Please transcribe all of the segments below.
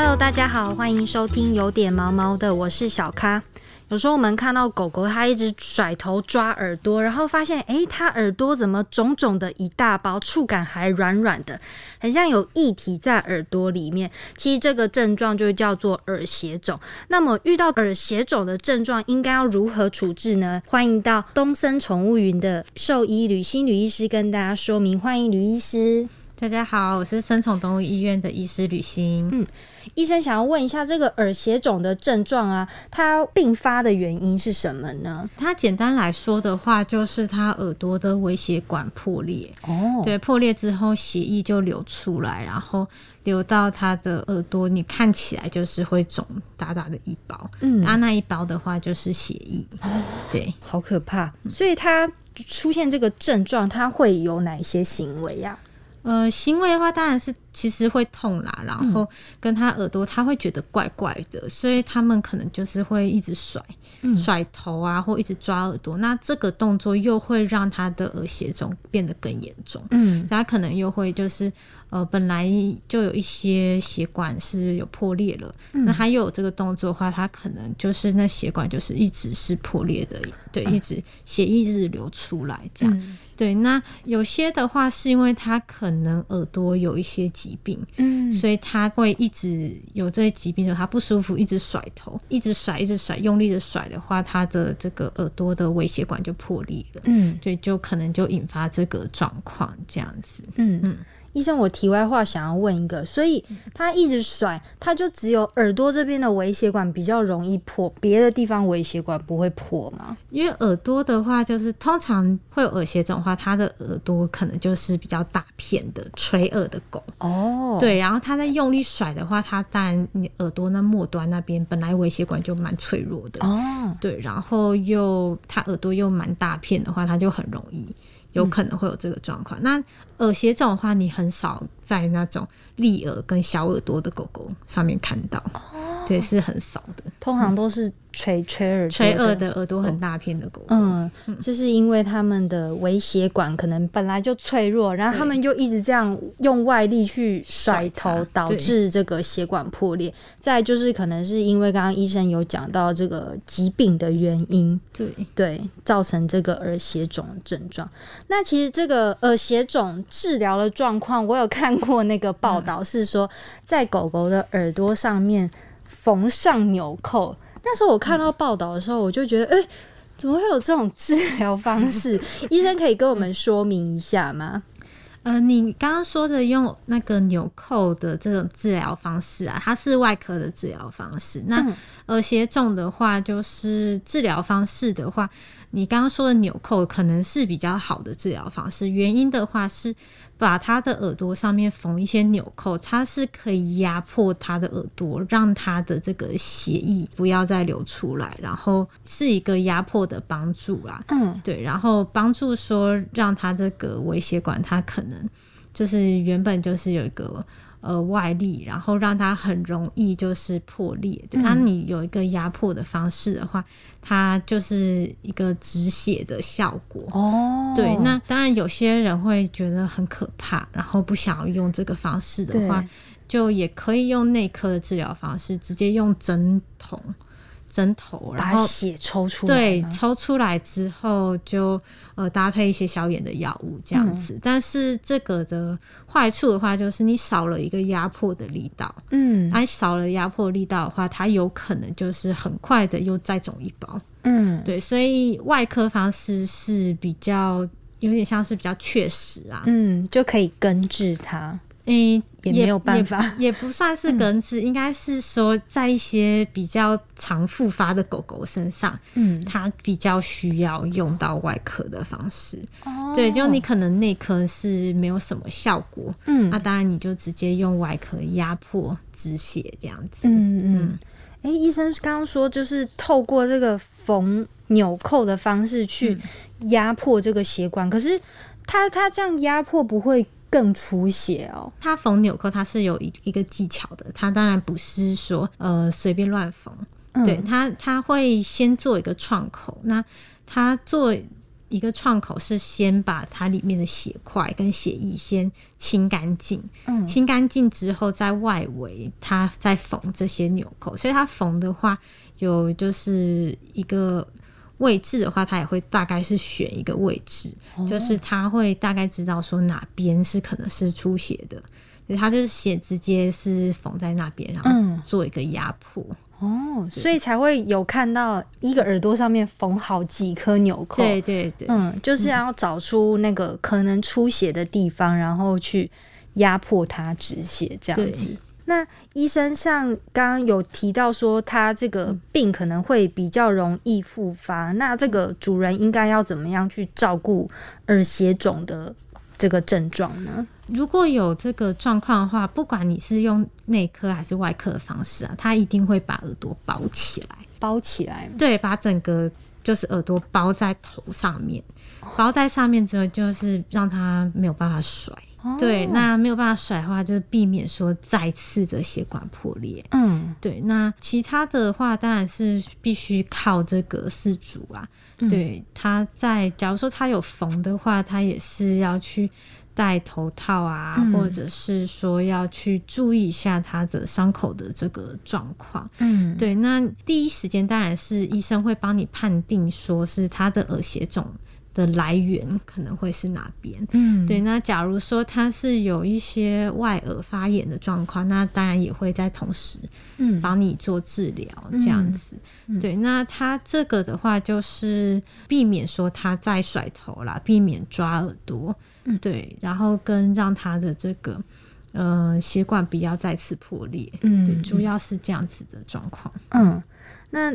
Hello，大家好，欢迎收听有点毛毛的，我是小咖。有时候我们看到狗狗它一直甩头抓耳朵，然后发现诶，它耳朵怎么肿肿的一大包，触感还软软的，很像有液体在耳朵里面。其实这个症状就叫做耳血肿。那么遇到耳血肿的症状，应该要如何处置呢？欢迎到东森宠物云的兽医吕新吕医师跟大家说明。欢迎吕医师。大家好，我是生宠动物医院的医师吕欣。嗯，医生想要问一下，这个耳血肿的症状啊，它并发的原因是什么呢？它简单来说的话，就是它耳朵的微血管破裂。哦，对，破裂之后血液就流出来，然后流到它的耳朵，你看起来就是会肿大大的一包。嗯，那那一包的话就是血液。对，好可怕。所以它出现这个症状，它会有哪些行为呀？呃，行为的话，当然是其实会痛啦，然后跟他耳朵，他会觉得怪怪的，所以他们可能就是会一直甩甩头啊，或一直抓耳朵。那这个动作又会让他的耳血肿变得更严重。嗯，他可能又会就是呃，本来就有一些血管是有破裂了，那他又有这个动作的话，他可能就是那血管就是一直是破裂的，对，一直血一直流出来这样。对，那有些的话是因为他可能耳朵有一些疾病，嗯，所以他会一直有这些疾病，时候他不舒服，一直甩头，一直甩，一直甩，用力的甩的话，他的这个耳朵的微血管就破裂了，嗯，所以就可能就引发这个状况这样子，嗯嗯。医生，我题外话想要问一个，所以他一直甩，他就只有耳朵这边的微血管比较容易破，别的地方微血管不会破吗？因为耳朵的话，就是通常会有耳血肿的话，他的耳朵可能就是比较大片的垂耳的狗哦。对，然后他在用力甩的话，他当然你耳朵那末端那边本来微血管就蛮脆弱的哦。对，然后又他耳朵又蛮大片的话，他就很容易。有可能会有这个状况。那耳斜肿的话，你很少在那种立耳跟小耳朵的狗狗上面看到，对，是很少的，通常都是。垂垂耳垂耳的耳朵很大片的狗，嗯，就是因为他们的微血管可能本来就脆弱，然后他们就一直这样用外力去甩头，导致这个血管破裂。再就是可能是因为刚刚医生有讲到这个疾病的原因，对。对，造成这个耳血肿的症状。那其实这个耳血肿治疗的状况，我有看过那个报道，是说在狗狗的耳朵上面缝上纽扣。那时候我看到报道的时候，我就觉得，哎，怎么会有这种治疗方式？医生可以跟我们说明一下吗？呃，你刚刚说的用那个纽扣的这种治疗方式啊，它是外科的治疗方式。那耳血肿的话，就是治疗方式的话，你刚刚说的纽扣可能是比较好的治疗方式。原因的话是。把他的耳朵上面缝一些纽扣，它是可以压迫他的耳朵，让他的这个血液不要再流出来，然后是一个压迫的帮助啦。嗯，对，然后帮助说让他这个微血管，它可能就是原本就是有一个。呃，外力，然后让它很容易就是破裂。那你有一个压迫的方式的话，它就是一个止血的效果。哦，对。那当然有些人会觉得很可怕，然后不想要用这个方式的话，就也可以用内科的治疗方式，直接用针筒。针头，然后血抽出来，对，抽出来之后就呃搭配一些消炎的药物这样子。但是这个的坏处的话，就是你少了一个压迫的力道。嗯，而少了压迫力道的话，它有可能就是很快的又再肿一包。嗯，对，所以外科方式是比较有点像是比较确实啊，嗯，就可以根治它。嗯，也没有办法，也不算是根治，应该是说在一些比较常复发的狗狗身上，嗯，它比较需要用到外科的方式。哦，对，就你可能内科是没有什么效果，嗯，那当然你就直接用外科压迫止血这样子。嗯嗯，哎，医生刚刚说就是透过这个缝纽扣的方式去压迫这个血管，可是他他这样压迫不会。更出血哦！它缝纽扣，它是有一一个技巧的。它当然不是说呃随便乱缝，对它它会先做一个创口。那它做一个创口是先把它里面的血块跟血液先清干净，嗯，清干净之后，在外围它再缝这些纽扣，所以它缝的话，有就是一个位置的话，他也会大概是选一个位置，就是他会大概知道说哪边是可能是出血的，所以他就是血直接是缝在那边，然后做一个压迫。哦，所以才会有看到一个耳朵上面缝好几颗纽扣。对对对，嗯，就是要找出那个可能出血的地方，然后去压迫它止血这样子。那医生像刚刚有提到说，他这个病可能会比较容易复发，那这个主人应该要怎么样去照顾耳血肿的？这个症状呢？如果有这个状况的话，不管你是用内科还是外科的方式啊，他一定会把耳朵包起来，包起来，对，把整个就是耳朵包在头上面，包在上面之后，就是让它没有办法甩。对，那没有办法甩的话，就是避免说再次的血管破裂。嗯，对，那其他的话，当然是必须靠这个四主啊。对，他在假如说他有缝的话，他也是要去戴头套啊，或者是说要去注意一下他的伤口的这个状况。嗯，对，那第一时间当然是医生会帮你判定说是他的耳血肿。的来源可能会是哪边？嗯，对。那假如说他是有一些外耳发炎的状况，那当然也会在同时，嗯，帮你做治疗这样子。对，那他这个的话就是避免说他再甩头啦，避免抓耳朵，嗯，对，然后跟让他的这个呃血管不要再次破裂，嗯，对，主要是这样子的状况。嗯，那。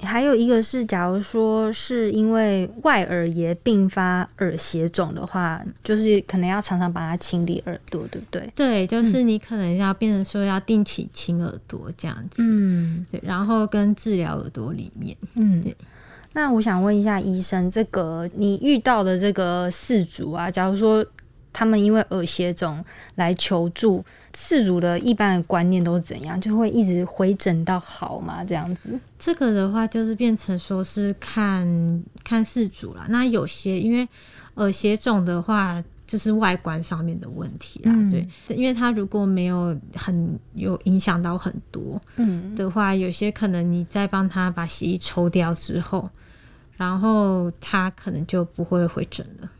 还有一个是，假如说是因为外耳炎并发耳血肿的话，就是可能要常常把它清理耳朵，对不对？对，就是你可能要变成说要定期清耳朵这样子，嗯，对，然后跟治疗耳朵里面，嗯，对。那我想问一下医生，这个你遇到的这个四主啊，假如说。他们因为耳血肿来求助，事主的一般的观念都是怎样？就会一直回诊到好嘛？这样子？这个的话就是变成说是看看事主了。那有些因为耳血肿的话，就是外观上面的问题啦。对，因为它如果没有很有影响到很多，嗯的话，有些可能你再帮他把血液抽掉之后。然后他可能就不会回诊了。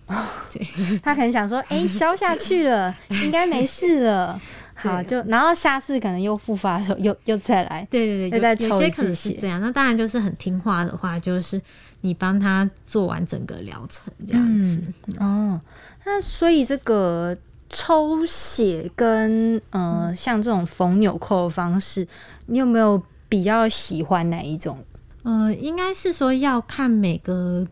对，他可能想说，哎，消下去了，应该没事了。好，就然后下次可能又复发的时候，又又再来。对对对，又再抽一次血。这样，那当然就是很听话的话，就是你帮他做完整个疗程这样子。哦，那所以这个抽血跟呃像这种缝纽扣的方式，你有没有比较喜欢哪一种？呃，应该是说要看每个，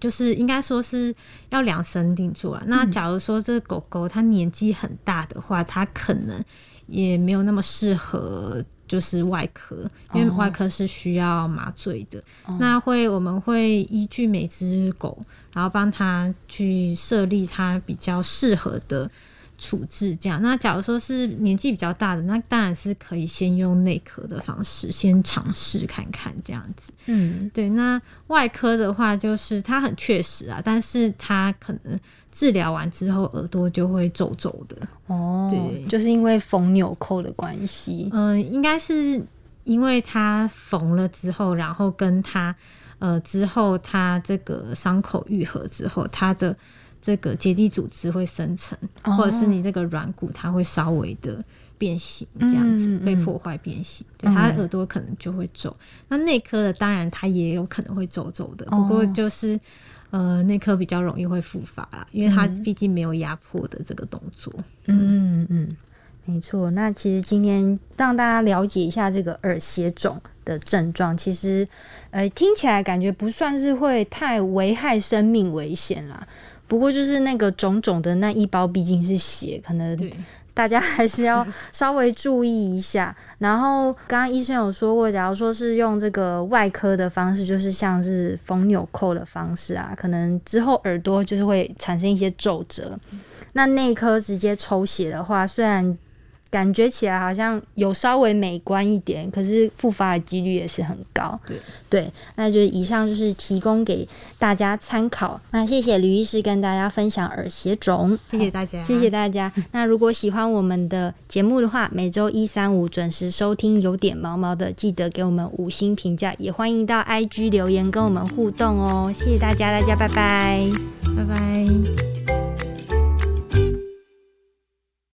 就是应该说是要量身定做啊。那假如说这个狗狗它年纪很大的话，它可能也没有那么适合就是外科，因为外科是需要麻醉的。那会我们会依据每只狗，然后帮它去设立它比较适合的。处置这样，那假如说是年纪比较大的，那当然是可以先用内科的方式先尝试看看这样子。嗯，对。那外科的话，就是它很确实啊，但是它可能治疗完之后耳朵就会皱皱的。哦，对，就是因为缝纽扣的关系。嗯，应该是因为它缝了之后，然后跟它呃之后它这个伤口愈合之后，它的。这个结缔组织会生成，或者是你这个软骨它会稍微的变形，这样子被破坏变形，对，它耳朵可能就会皱。那内科的当然它也有可能会皱皱的，不过就是呃内科比较容易会复发啦，因为它毕竟没有压迫的这个动作。嗯嗯，没错。那其实今天让大家了解一下这个耳血肿的症状，其实呃听起来感觉不算是会太危害生命危险啦。不过就是那个种种的那一包毕竟是血，可能大家还是要稍微注意一下。然后刚刚医生有说过，假如说是用这个外科的方式，就是像是缝纽扣的方式啊，可能之后耳朵就是会产生一些皱褶。那内科直接抽血的话，虽然感觉起来好像有稍微美观一点，可是复发的几率也是很高。对对，那就是以上就是提供给大家参考。那谢谢吕医师跟大家分享耳血肿，谢谢大家，谢谢大家。那如果喜欢我们的节目的话，每周一、三、五准时收听，有点毛毛的，记得给我们五星评价，也欢迎到 IG 留言跟我们互动哦。谢谢大家，大家拜拜，拜拜。